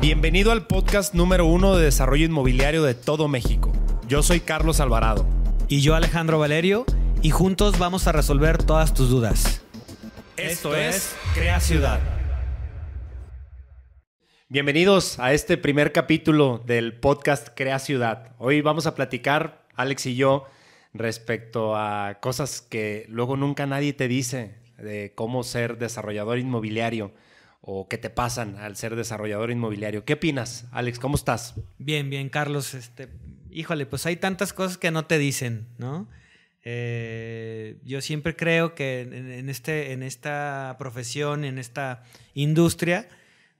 Bienvenido al podcast número uno de desarrollo inmobiliario de todo México. Yo soy Carlos Alvarado. Y yo Alejandro Valerio, y juntos vamos a resolver todas tus dudas. Esto es Crea Ciudad. Bienvenidos a este primer capítulo del podcast Crea Ciudad. Hoy vamos a platicar, Alex y yo, respecto a cosas que luego nunca nadie te dice de cómo ser desarrollador inmobiliario o qué te pasan al ser desarrollador inmobiliario. ¿Qué opinas, Alex? ¿Cómo estás? Bien, bien, Carlos. Este, híjole, pues hay tantas cosas que no te dicen, ¿no? Eh, yo siempre creo que en, este, en esta profesión, en esta industria,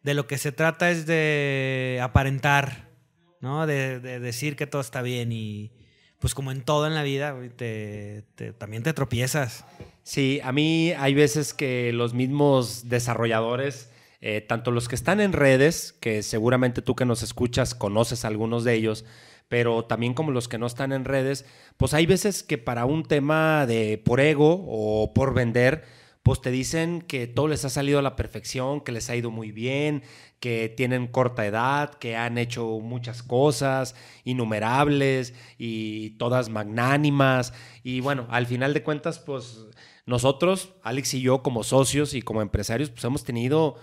de lo que se trata es de aparentar, ¿no? De, decir que todo está bien y pues como en todo en la vida, también te tropiezas. Sí, a mí hay veces que los mismos desarrolladores, eh, tanto los que están en redes, que seguramente tú que nos escuchas conoces algunos de ellos, pero también como los que no están en redes, pues hay veces que para un tema de por ego o por vender, pues te dicen que todo les ha salido a la perfección, que les ha ido muy bien, que tienen corta edad, que han hecho muchas cosas, innumerables y todas magnánimas. Y bueno, al final de cuentas, pues nosotros, Alex y yo, como socios y como empresarios, pues hemos tenido,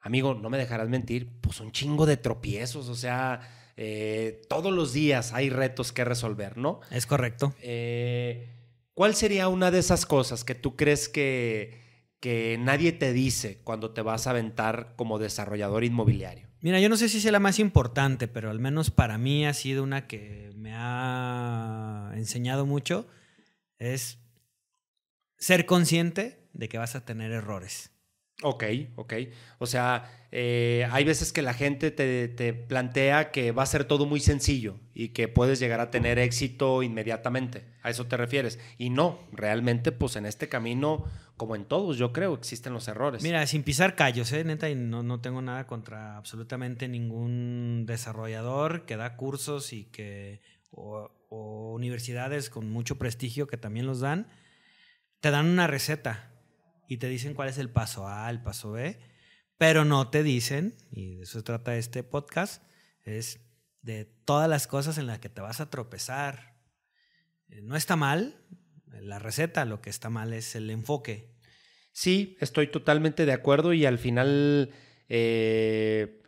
amigo, no me dejarás mentir, pues un chingo de tropiezos, o sea, eh, todos los días hay retos que resolver, ¿no? Es correcto. Eh, ¿Cuál sería una de esas cosas que tú crees que, que nadie te dice cuando te vas a aventar como desarrollador inmobiliario? Mira, yo no sé si sea la más importante, pero al menos para mí ha sido una que me ha enseñado mucho. Es ser consciente de que vas a tener errores. Ok, ok. O sea, eh, hay veces que la gente te, plantea que va a ser todo muy sencillo y que puedes llegar a tener éxito inmediatamente. ¿A eso te refieres? Y no, realmente, pues en este camino, como en todos, yo creo, existen los errores. Mira, sin pisar callos, ¿eh? neta, y no, no tengo nada contra absolutamente ningún desarrollador que da cursos y que. o universidades con mucho prestigio que también los dan te dan una receta y te dicen cuál es el paso A, el paso B, pero no te dicen, y de eso se trata este podcast, es de todas las cosas en las que te vas a tropezar. Eh, no está mal la receta, lo que está mal es el enfoque. Sí, estoy totalmente de acuerdo y al final, eh,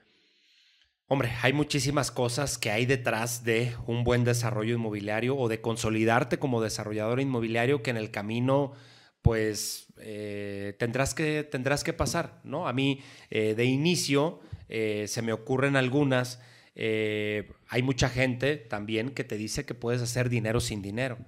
hombre, hay muchísimas cosas que hay detrás de un buen desarrollo inmobiliario o de consolidarte como desarrollador inmobiliario que en el camino pues eh, tendrás, que, tendrás que pasar, ¿no? A mí, eh, de inicio, eh, se me ocurren algunas. hay mucha gente también que te dice que puedes hacer dinero sin dinero.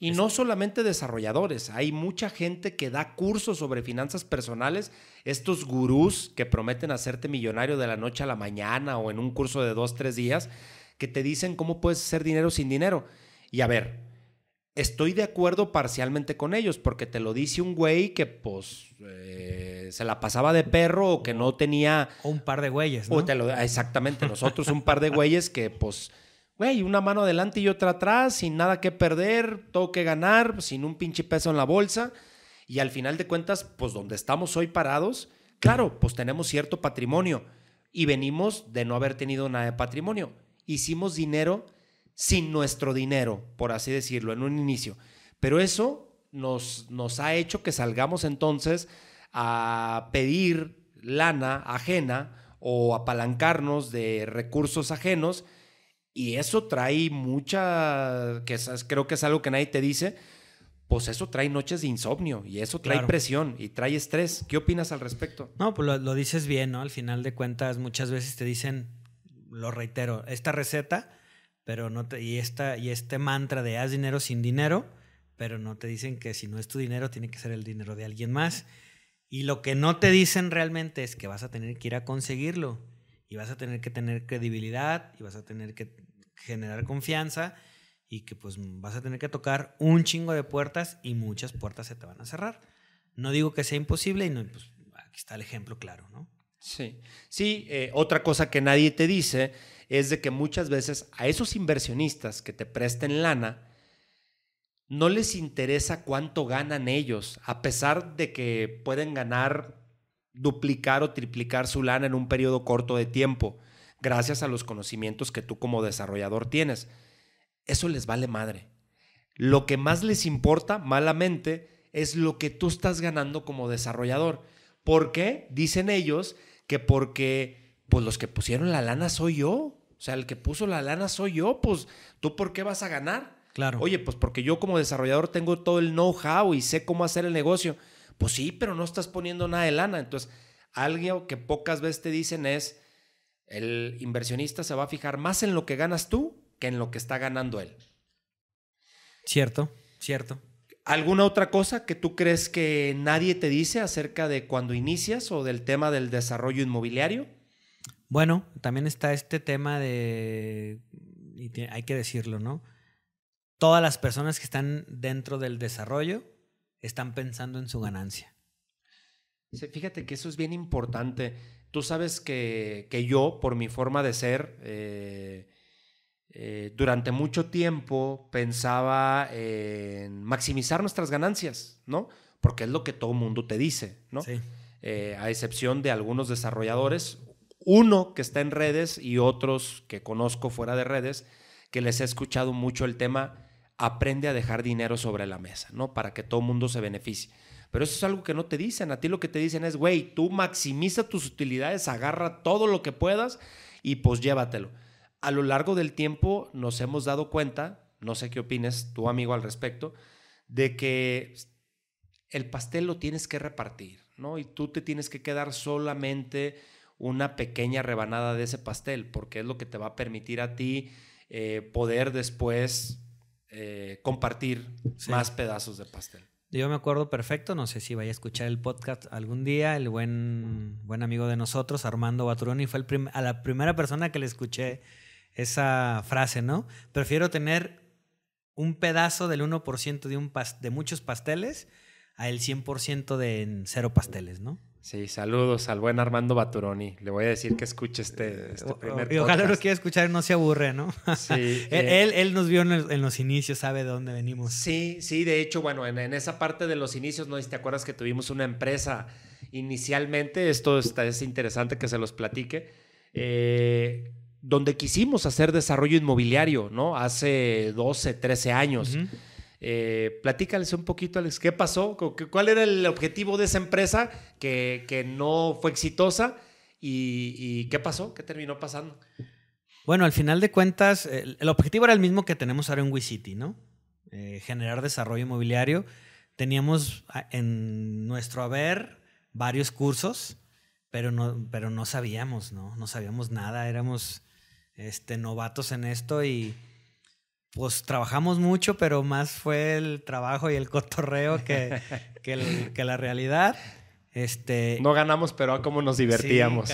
Y no solamente desarrolladores, hay mucha gente que da cursos sobre finanzas personales, estos gurús que prometen hacerte millonario de la noche a la mañana o en un curso de dos, tres días, que te dicen cómo puedes hacer dinero sin dinero. Y a ver, estoy de acuerdo parcialmente con ellos, porque te lo dice un güey que pues eh, se la pasaba de perro o que no tenía... O un par de güeyes, ¿no? exactamente, nosotros un par de güeyes que pues, güey, una mano adelante y otra atrás, sin nada que perder, todo que ganar, sin un pinche peso en la bolsa. Y al final de cuentas, pues donde estamos hoy parados, claro, pues tenemos cierto patrimonio y venimos de no haber tenido nada de patrimonio. Hicimos dinero sin nuestro dinero, por así decirlo, en un inicio. Pero eso nos, nos ha hecho que salgamos entonces a pedir lana ajena o apalancarnos de recursos ajenos y eso trae mucha, que creo que es algo que nadie te dice, pues eso trae noches de insomnio y eso trae presión y trae estrés. ¿Qué opinas al respecto? No, pues lo, lo, dices bien, ¿no? Al final de cuentas muchas veces te dicen, lo reitero, esta receta pero no te, y, esta, y este mantra de haz dinero sin dinero, pero no te dicen que si no es tu dinero, tiene que ser el dinero de alguien más. Y lo que no te dicen realmente es que vas a tener que ir a conseguirlo y vas a tener que tener credibilidad y vas a tener que generar confianza y que pues vas a tener que tocar un chingo de puertas y muchas puertas se te van a cerrar. No digo que sea imposible y no, pues aquí está el ejemplo claro, ¿no? Sí, sí, eh, otra cosa que nadie te dice es de que muchas veces a esos inversionistas que te presten lana, no les interesa cuánto ganan ellos, a pesar de que pueden ganar, duplicar o triplicar su lana en un periodo corto de tiempo. gracias a los conocimientos que tú como desarrollador tienes. Eso les vale madre. Lo que más les importa, malamente, es lo que tú estás ganando como desarrollador. ¿Por qué? Dicen ellos que porque pues los que pusieron la lana soy yo. O sea, el que puso la lana soy yo. Pues tú por qué vas a ganar? Claro. Oye, pues porque yo como desarrollador tengo todo el know-how y sé cómo hacer el negocio. Pues sí, pero no estás poniendo nada de lana. Entonces, algo que pocas veces te dicen es, el inversionista se va a fijar más en lo que ganas tú que en lo que está ganando él. Cierto, cierto. ¿Alguna otra cosa que tú crees que nadie te dice acerca de cuando inicias o del tema del desarrollo inmobiliario? Bueno, también está este tema de, y hay que decirlo, ¿no? Todas las personas que están dentro del desarrollo están pensando en su ganancia. fíjate que eso es bien importante. Tú sabes que, yo, por mi forma de ser, eh, eh, durante mucho tiempo pensaba en maximizar nuestras ganancias, ¿no? Porque es lo que todo mundo te dice, ¿no? Sí. Eh, a excepción de algunos desarrolladores, uno que está en redes y otros que conozco fuera de redes, que les he escuchado mucho el tema, aprende a dejar dinero sobre la mesa, ¿no? Para que todo mundo se beneficie. Pero eso es algo que no te dicen. A ti lo que te dicen es, güey, tú maximiza tus utilidades, agarra todo lo que puedas y pues llévatelo a lo largo del tiempo nos hemos dado cuenta, no sé qué opines tu amigo al respecto, de que el pastel lo tienes que repartir, ¿no? Y tú te tienes que quedar solamente una pequeña rebanada de ese pastel, porque es lo que te va a permitir a ti eh, poder después eh, compartir más pedazos de pastel. Yo me acuerdo perfecto, no sé si vaya a escuchar el podcast algún día, el buen, buen amigo de nosotros, Armando Baturoni, fue el a la primera persona que le escuché esa frase, ¿no? Prefiero tener un pedazo del 1% de, un de muchos pasteles a el 100% de cero pasteles, ¿no? Sí, saludos al buen Armando Baturoni. Le voy a decir que escuche este, este primer Y ojalá lo quiera escuchar y no se aburre, ¿no? Sí. Eh, él, él, nos vio en, los inicios, sabe de dónde venimos. Sí, sí, de hecho, bueno, en, en, esa parte de los inicios, ¿no? te acuerdas que tuvimos una empresa inicialmente, esto está, es interesante que se los platique. Eh, donde quisimos hacer desarrollo inmobiliario, ¿no? Hace 12, 13 años. Eh, platícales un poquito, Alex, ¿qué pasó? ¿Cuál era el objetivo de esa empresa que, no fue exitosa? ¿Y, qué pasó? ¿Qué terminó pasando? Bueno, al final de cuentas, el, objetivo era el mismo que tenemos ahora en WeCity, ¿no? Eh, generar desarrollo inmobiliario. Teníamos en nuestro haber varios cursos, pero no, pero no sabíamos, ¿no? No sabíamos nada, éramos este, novatos en esto y pues trabajamos mucho, pero más fue el trabajo y el cotorreo que, que, la realidad. Este, no ganamos, pero a cómo nos divertíamos.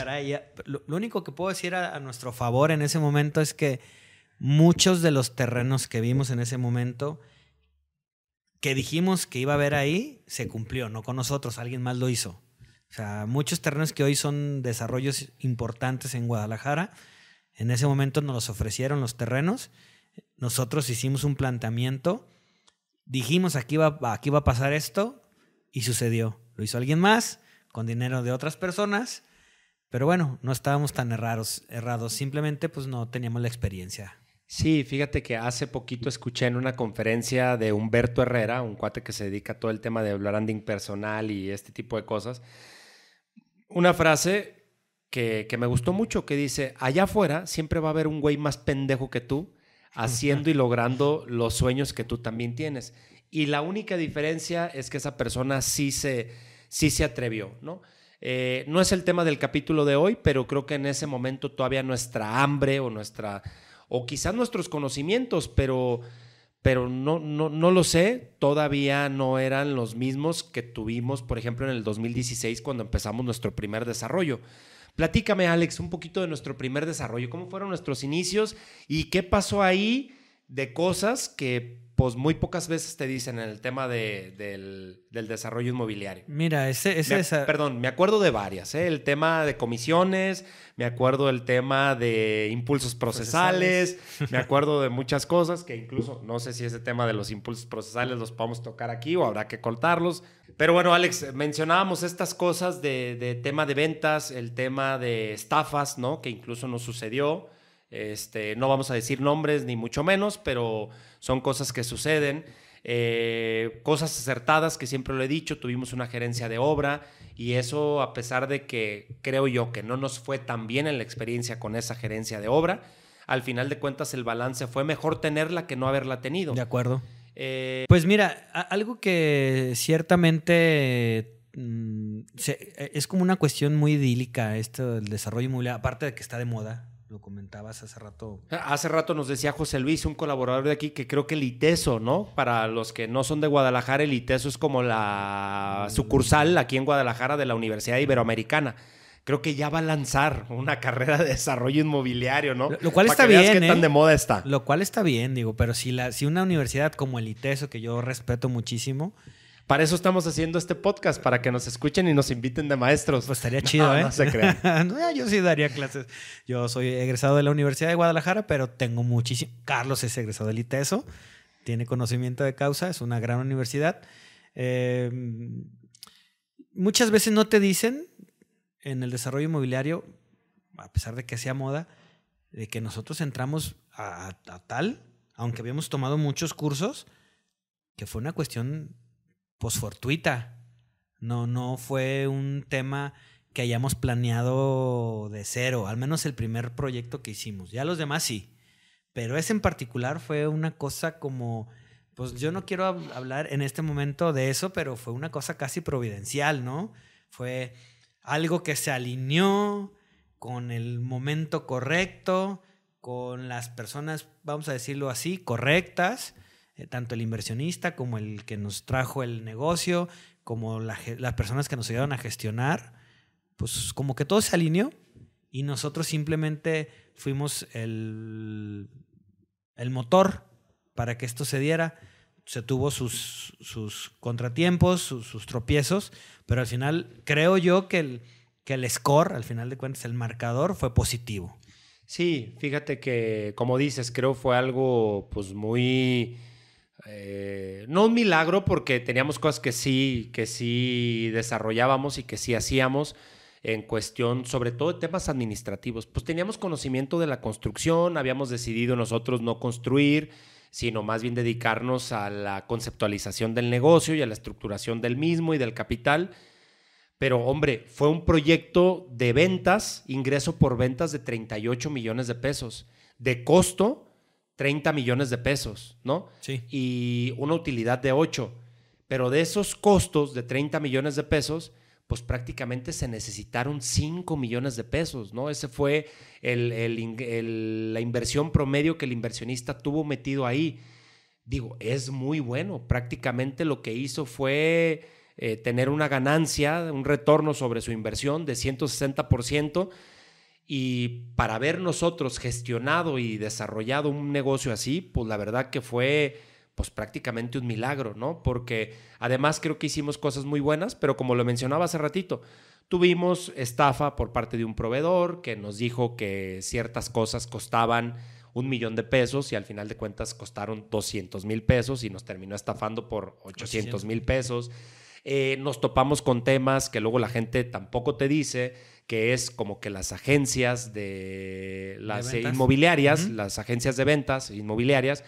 lo, único que puedo decir a, nuestro favor en ese momento es que muchos de los terrenos que vimos en ese momento, que dijimos que iba a haber ahí, se cumplió, no con nosotros, alguien más lo hizo. O sea, muchos terrenos que hoy son desarrollos importantes en Guadalajara, en ese momento nos los ofrecieron los terrenos. Nosotros hicimos un planteamiento. Dijimos, aquí va, aquí va a pasar esto. Y sucedió. Lo hizo alguien más, con dinero de otras personas. Pero bueno, no estábamos tan errados. errados. Simplemente pues no teníamos la experiencia. Sí, fíjate que hace poquito escuché en una conferencia de Humberto Herrera, un cuate que se dedica a todo el tema de branding personal y este tipo de cosas, una frase que, me gustó mucho, que dice, allá afuera siempre va a haber un güey más pendejo que tú haciendo y logrando los sueños que tú también tienes. Y la única diferencia es que esa persona sí se, sí se atrevió, ¿no? Eh, no es el tema del capítulo de hoy, pero creo que en ese momento todavía nuestra hambre o nuestra, o quizás nuestros conocimientos, pero, pero no, no, no lo sé, todavía no eran los mismos que tuvimos, por ejemplo, en el 2016 cuando empezamos nuestro primer desarrollo. Platícame, Alex, un poquito de nuestro primer desarrollo, cómo fueron nuestros inicios y qué pasó ahí de cosas que pues muy pocas veces te dicen en el tema de, del, del, desarrollo inmobiliario. Mira, ese... ese me, Perdón, me acuerdo de varias. ¿eh? El tema de comisiones, me acuerdo del tema de impulsos procesales, me acuerdo de muchas cosas que incluso no sé si ese tema de los impulsos procesales los podemos tocar aquí o habrá que cortarlos. Pero bueno, Alex, mencionábamos estas cosas de, de tema de ventas, el tema de estafas, ¿no? Que incluso nos sucedió. Este, no vamos a decir nombres ni mucho menos, pero son cosas que suceden. Eh, cosas acertadas que siempre lo he dicho, tuvimos una gerencia de obra y eso a pesar de que creo yo que no nos fue tan bien en la experiencia con esa gerencia de obra, al final de cuentas el balance fue mejor tenerla que no haberla tenido. De acuerdo. Eh, pues mira, algo que ciertamente mm, es como una cuestión muy idílica esto del desarrollo inmobiliario, aparte de que está de moda, lo comentabas hace rato. Hace rato nos decía José Luis, un colaborador de aquí, que creo que el ITESO, ¿no? Para los que no son de Guadalajara, el ITESO es como la sucursal aquí en Guadalajara de la Universidad Iberoamericana. Creo que ya va a lanzar una carrera de desarrollo inmobiliario, ¿no? Lo, cual está bien. Qué tan ¿eh? de moda está. Lo cual está bien, digo, pero si, la, si una universidad como el ITESO, que yo respeto muchísimo, para eso estamos haciendo este podcast, para que nos escuchen y nos inviten de maestros. Pues estaría chido, ¿eh? No se crean. yo sí daría clases. Yo soy egresado de la Universidad de Guadalajara, pero tengo muchísimo. Carlos es egresado del ITESO, tiene conocimiento de causa, es una gran universidad. Em, muchas veces no te dicen en el desarrollo inmobiliario, a pesar de que sea moda, de que nosotros entramos a tal, aunque habíamos tomado muchos cursos, que fue una cuestión pues fortuita. No, no fue un tema que hayamos planeado de cero, al menos el primer proyecto que hicimos. Ya los demás sí. Pero ese en particular fue una cosa como, pues yo no quiero hablar en este momento de eso, pero fue una cosa casi providencial, ¿no? Fue algo que se alineó con el momento correcto, con las personas, vamos a decirlo así, correctas, eh, tanto el inversionista como el que nos trajo el negocio, como las personas que nos ayudaron a gestionar, pues como que todo se alineó y nosotros simplemente fuimos el, el motor para que esto se diera. Se tuvo sus, sus contratiempos, sus, sus, tropiezos, pero al final creo yo que el, que el score, al final de cuentas, el marcador fue positivo. Sí, fíjate que, como dices, creo fue algo pues muy eh, no un milagro porque teníamos cosas que sí, que sí desarrollábamos y que sí hacíamos en cuestión, sobre todo de temas administrativos. Pues teníamos conocimiento de la construcción, habíamos decidido nosotros no construir, sino más bien dedicarnos a la conceptualización del negocio y a la estructuración del mismo y del capital. Pero hombre, fue un proyecto de ventas, ingreso por ventas de 38 millones de pesos. De costo, 30 millones de pesos, ¿no? Sí. Y una utilidad de 8. Pero de esos costos de 30 millones de pesos, pues prácticamente se necesitaron 5 millones de pesos, ¿no? Ese fue la inversión promedio que el inversionista tuvo metido ahí. Digo, es muy bueno. Prácticamente lo que hizo fue eh, tener una ganancia, un retorno sobre su inversión de 160%. Y para haber nosotros gestionado y desarrollado un negocio así, pues la verdad que fue pues prácticamente un milagro, ¿no? Porque además creo que hicimos cosas muy buenas, pero como lo mencionaba hace ratito, tuvimos estafa por parte de un proveedor que nos dijo que ciertas cosas costaban un millón de pesos y al final de cuentas costaron 200 mil pesos y nos terminó estafando por 800 mil pesos. Eh, nos topamos con temas que luego la gente tampoco te dice que es como que las agencias de las inmobiliarias, las agencias de ventas inmobiliarias,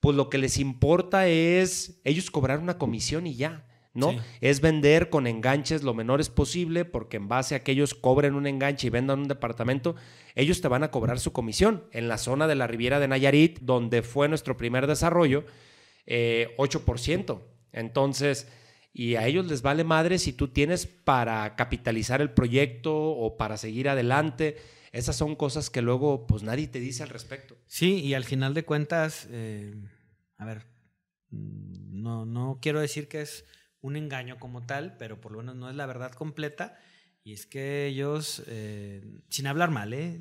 pues lo que les importa es ellos cobrar una comisión y ya. ¿no? Es vender con enganches lo menores posible, porque en base a que ellos cobren un enganche y vendan un departamento, ellos te van a cobrar su comisión. En la zona de la Riviera de Nayarit, donde fue nuestro primer desarrollo, 8%. Eh, Entonces, y a ellos les vale madre si tú tienes para capitalizar el proyecto o para seguir adelante. Esas son cosas que luego pues nadie te dice al respecto. Sí, y al final de cuentas, eh, a ver, no, no quiero decir que es un engaño como tal, pero por lo menos no es la verdad completa. Y es que ellos, eh, sin hablar mal, ¿eh?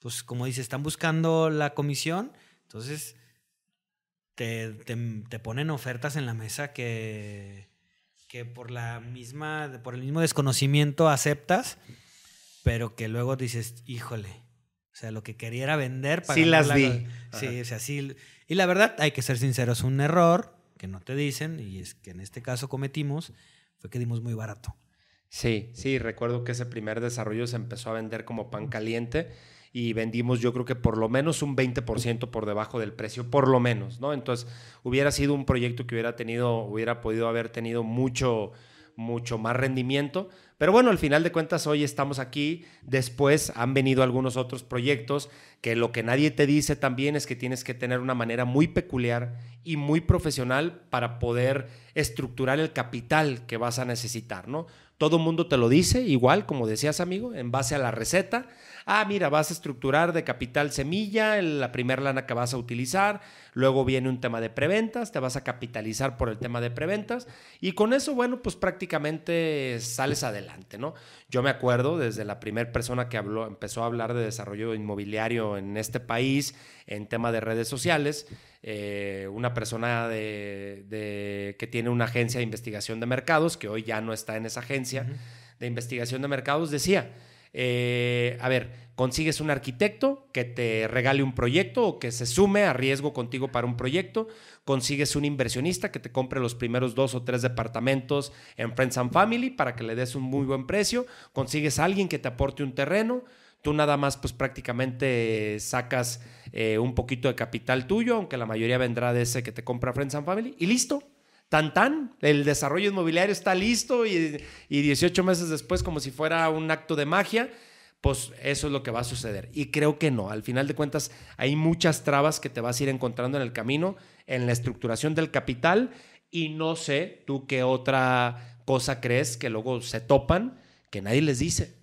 pues como dice, están buscando la comisión, entonces te, te, ponen ofertas en la mesa que, que por la misma, por el mismo desconocimiento aceptas, pero que luego dices, híjole, o sea, lo que quería era vender para... Sí las vi. Sí, o sea, sí. Y la verdad, hay que ser sinceros, un error que no te dicen, y es que en este caso cometimos, fue que dimos muy barato. Sí, sí, recuerdo que ese primer desarrollo se empezó a vender como pan caliente y vendimos yo creo que por lo menos un 20% por debajo del precio, por lo menos, ¿no? Entonces hubiera sido un proyecto que hubiera tenido, hubiera podido haber tenido mucho, mucho más rendimiento. Pero bueno, al final de cuentas hoy estamos aquí, después han venido algunos otros proyectos que lo que nadie te dice también es que tienes que tener una manera muy peculiar y muy profesional para poder estructurar el capital que vas a necesitar, ¿no? Todo mundo te lo dice, igual como decías amigo, en base a la receta, ah, mira, vas a estructurar de capital semilla, la primera lana que vas a utilizar, luego viene un tema de preventas, te vas a capitalizar por el tema de preventas. Y con eso, bueno, pues prácticamente sales adelante, ¿no? Yo me acuerdo desde la primera persona que habló, empezó a hablar de desarrollo inmobiliario en este país, en tema de redes sociales, eh, una persona de, que tiene una agencia de investigación de mercados, que hoy ya no está en esa agencia de investigación de mercados, decía, eh, a ver, consigues un arquitecto que te regale un proyecto o que se sume a riesgo contigo para un proyecto, consigues un inversionista que te compre los primeros dos o tres departamentos en Friends and Family para que le des un muy buen precio, consigues a alguien que te aporte un terreno, tú nada más pues prácticamente sacas eh, un poquito de capital tuyo, aunque la mayoría vendrá de ese que te compra Friends and Family y listo tan tan, el desarrollo inmobiliario está listo y, y 18 meses después, como si fuera un acto de magia, pues eso es lo que va a suceder. Y creo que no, al final de cuentas hay muchas trabas que te vas a ir encontrando en el camino, en la estructuración del capital y no sé tú qué otra cosa crees que luego se topan que nadie les dice.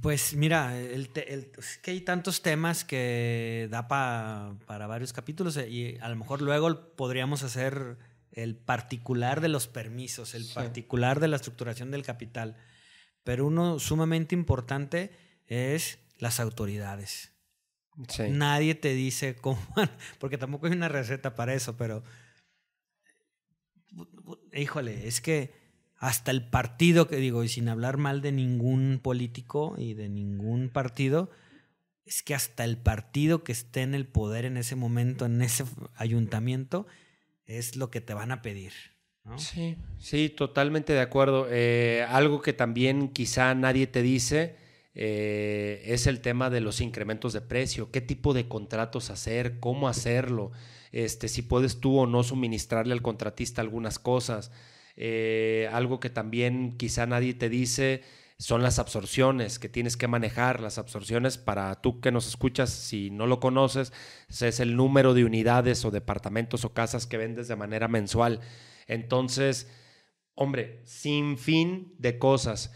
Pues mira, el, es que hay tantos temas que da para varios capítulos eh, y a lo mejor luego podríamos hacer el particular de los permisos, el particular de la estructuración del capital. Pero uno sumamente importante es las autoridades. Nadie te dice cómo, porque tampoco hay una receta para eso, pero híjole, es que hasta el partido que digo, y sin hablar mal de ningún político y de ningún partido, es que hasta el partido que esté en el poder en ese momento, en ese ayuntamiento, es lo que te van a pedir. Sí, sí, totalmente de acuerdo. Eh, algo que también quizá nadie te dice eh, es el tema de los incrementos de precio, qué tipo de contratos hacer, cómo hacerlo, este, si puedes tú o no suministrarle al contratista algunas cosas. Eh, algo que también quizá nadie te dice son las absorciones que tienes que manejar. Las absorciones, para tú que nos escuchas, si no lo conoces, es el número de unidades o departamentos o casas que vendes de manera mensual. Entonces, hombre, sin fin de cosas.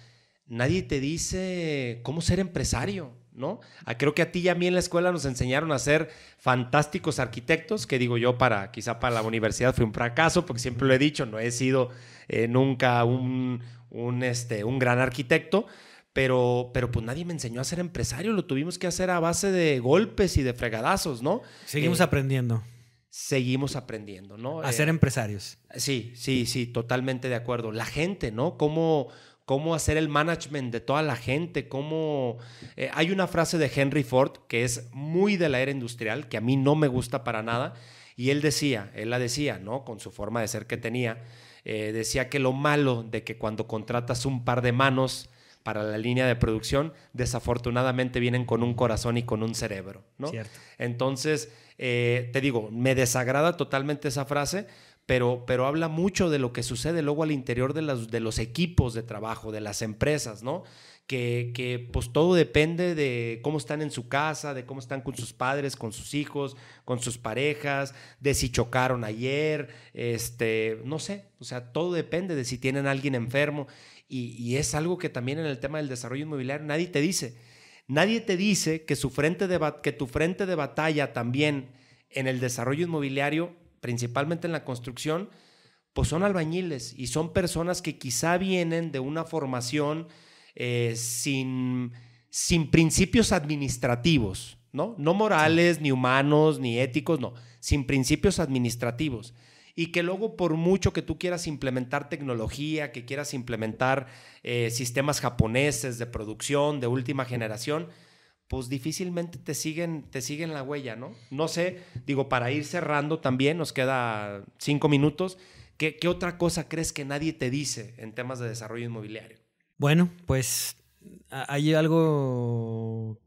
Nadie te dice cómo ser empresario, ¿no? Creo que a ti y a mí en la escuela nos enseñaron a ser fantásticos arquitectos, que digo yo, para quizá para la universidad fue un fracaso, porque siempre lo he dicho, no he sido eh, nunca un, un, este, un gran arquitecto, pero, pero pues nadie me enseñó a ser empresario, lo tuvimos que hacer a base de golpes y de fregadazos, ¿no? Seguimos eh, aprendiendo. Seguimos aprendiendo, ¿no? A ser eh, empresarios. Sí, sí, sí, totalmente de acuerdo. La gente, ¿no? Cómo, cómo hacer el management de toda la gente, cómo... Eh, hay una frase de Henry Ford que es muy de la era industrial, que a mí no me gusta para nada, y él decía, él la decía, ¿no? Con su forma de ser que tenía, eh, decía que lo malo de que cuando contratas un par de manos para la línea de producción, desafortunadamente vienen con un corazón y con un cerebro, ¿no? Entonces, eh, te digo, me desagrada totalmente esa frase, pero, pero habla mucho de lo que sucede luego al interior de los, de los equipos de trabajo, de las empresas, ¿no? que, pues todo depende de cómo están en su casa, de cómo están con sus padres, con sus hijos, con sus parejas, de si chocaron ayer, este, no sé, o sea, todo depende de si tienen alguien enfermo y, es algo que también en el tema del desarrollo inmobiliario nadie te dice. Nadie te dice que, su frente de, que tu frente de batalla también en el desarrollo inmobiliario, principalmente en la construcción, pues son albañiles y son personas que quizá vienen de una formación eh, sin, sin principios administrativos, ¿no? No morales, ni humanos, ni éticos, no, sin principios administrativos y que luego por mucho que tú quieras implementar tecnología, que quieras implementar eh, sistemas japoneses de producción de última generación, pues difícilmente te siguen, te siguen la huella, ¿no? No sé, digo, para ir cerrando también, nos queda cinco minutos, ¿qué, otra cosa crees que nadie te dice en temas de desarrollo inmobiliario? Bueno, pues hay algo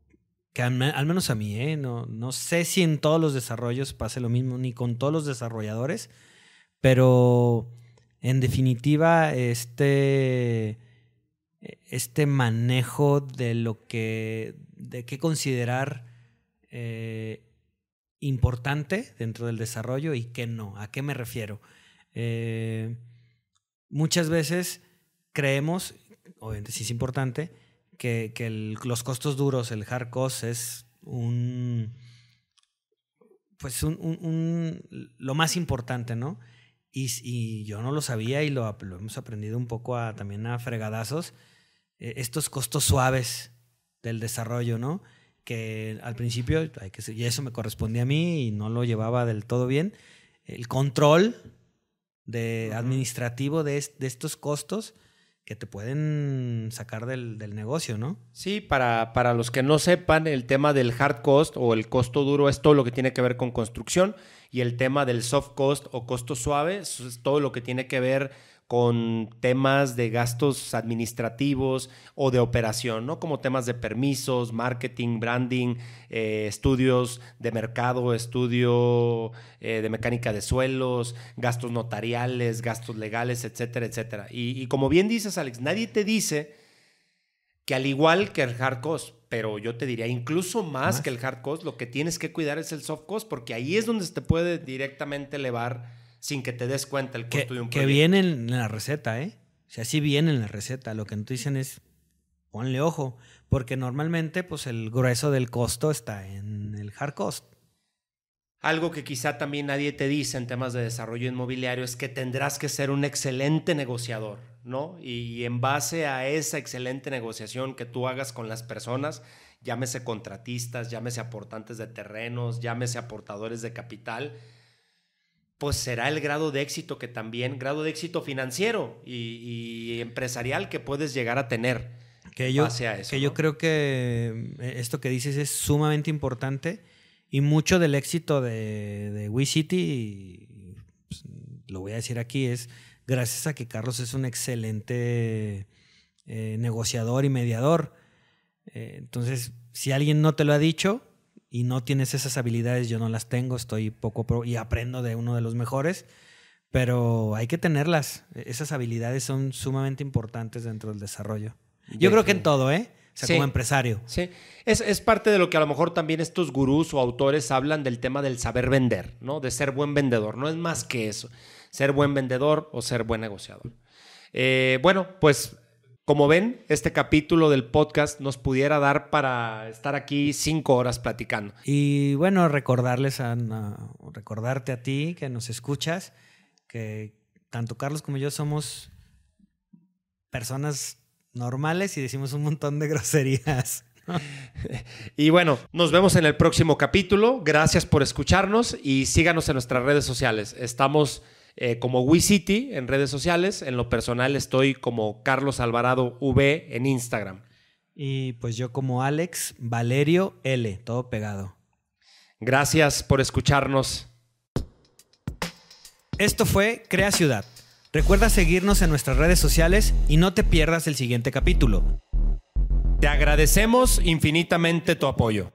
que al, menos a mí, ¿eh? no, no sé si en todos los desarrollos pase lo mismo, ni con todos los desarrolladores, pero en definitiva, este, este manejo de lo que, de qué considerar eh, importante dentro del desarrollo y qué no, ¿a qué me refiero? Eh, muchas veces creemos, obviamente sí es importante, que, los costos duros, el hard cost, es un. Pues un, lo más importante, ¿no? Y, yo no lo sabía y lo, hemos aprendido un poco a, también a fregadazos. E, estos costos suaves del desarrollo, ¿no? Que al principio, hay que, y eso me correspondía a mí y no lo llevaba del todo bien. El control de administrativo de, de estos costos que te pueden sacar del, negocio, ¿no? Sí, para, para los que no sepan, el tema del hard cost o el costo duro es todo lo que tiene que ver con construcción y el tema del soft cost o costo suave es todo lo que tiene que ver con temas de gastos administrativos o de operación, ¿no? Como temas de permisos, marketing, branding, eh, estudios de mercado, estudio eh, de mecánica de suelos, gastos notariales, gastos legales, etcétera, etcétera. Y, como bien dices, Alex, nadie te dice que al igual que el hard cost, pero yo te diría incluso más, que el hard cost, lo que tienes que cuidar es el soft cost, porque ahí es donde se te puede directamente elevar sin que te des cuenta el costo de un proyecto. Que viene en la receta, ¿eh? O sea, sí viene en la receta. Lo que nos dicen es, ponle ojo, porque normalmente pues el grueso del costo está en el hard cost. Algo que quizá también nadie te dice en temas de desarrollo inmobiliario es que tendrás que ser un excelente negociador, ¿no? Y en base a esa excelente negociación que tú hagas con las personas, llámese contratistas, llámese aportantes de terrenos, llámese aportadores de capital, pues será el grado de éxito que también, grado de éxito financiero y, empresarial que puedes llegar a tener. Que yo, que yo creo que eh, esto que dices es sumamente importante y mucho del éxito de, de WeCity, pues, lo voy a decir aquí, es gracias a que Carlos es un excelente eh, negociador y mediador. Eh, entonces, si alguien no te lo ha dicho, y no tienes esas habilidades, yo no las tengo, estoy poco y aprendo de uno de los mejores, pero hay que tenerlas. Esas habilidades son sumamente importantes dentro del desarrollo. Yo creo que en todo, ¿eh? O sea, como empresario. Sí, es, es, parte de lo que a lo mejor también estos gurús o autores hablan del tema del saber vender, ¿no? De ser buen vendedor. No es más que eso, ser buen vendedor o ser buen negociador. Eh, bueno, pues como ven, este capítulo del podcast nos pudiera dar para estar aquí cinco horas platicando. Y bueno, recordarles a, recordarte a ti que nos escuchas, que tanto Carlos como yo somos personas normales y decimos un montón de groserías. y bueno, nos vemos en el próximo capítulo. Gracias por escucharnos y síganos en nuestras redes sociales. Estamos eh, como WeCity en redes sociales. En lo personal estoy como Carlos Alvarado V en Instagram. Y pues yo como Alex Valerio L, todo pegado. Gracias por escucharnos. Esto fue Crea Ciudad. Recuerda seguirnos en nuestras redes sociales y no te pierdas el siguiente capítulo. Te agradecemos infinitamente tu apoyo.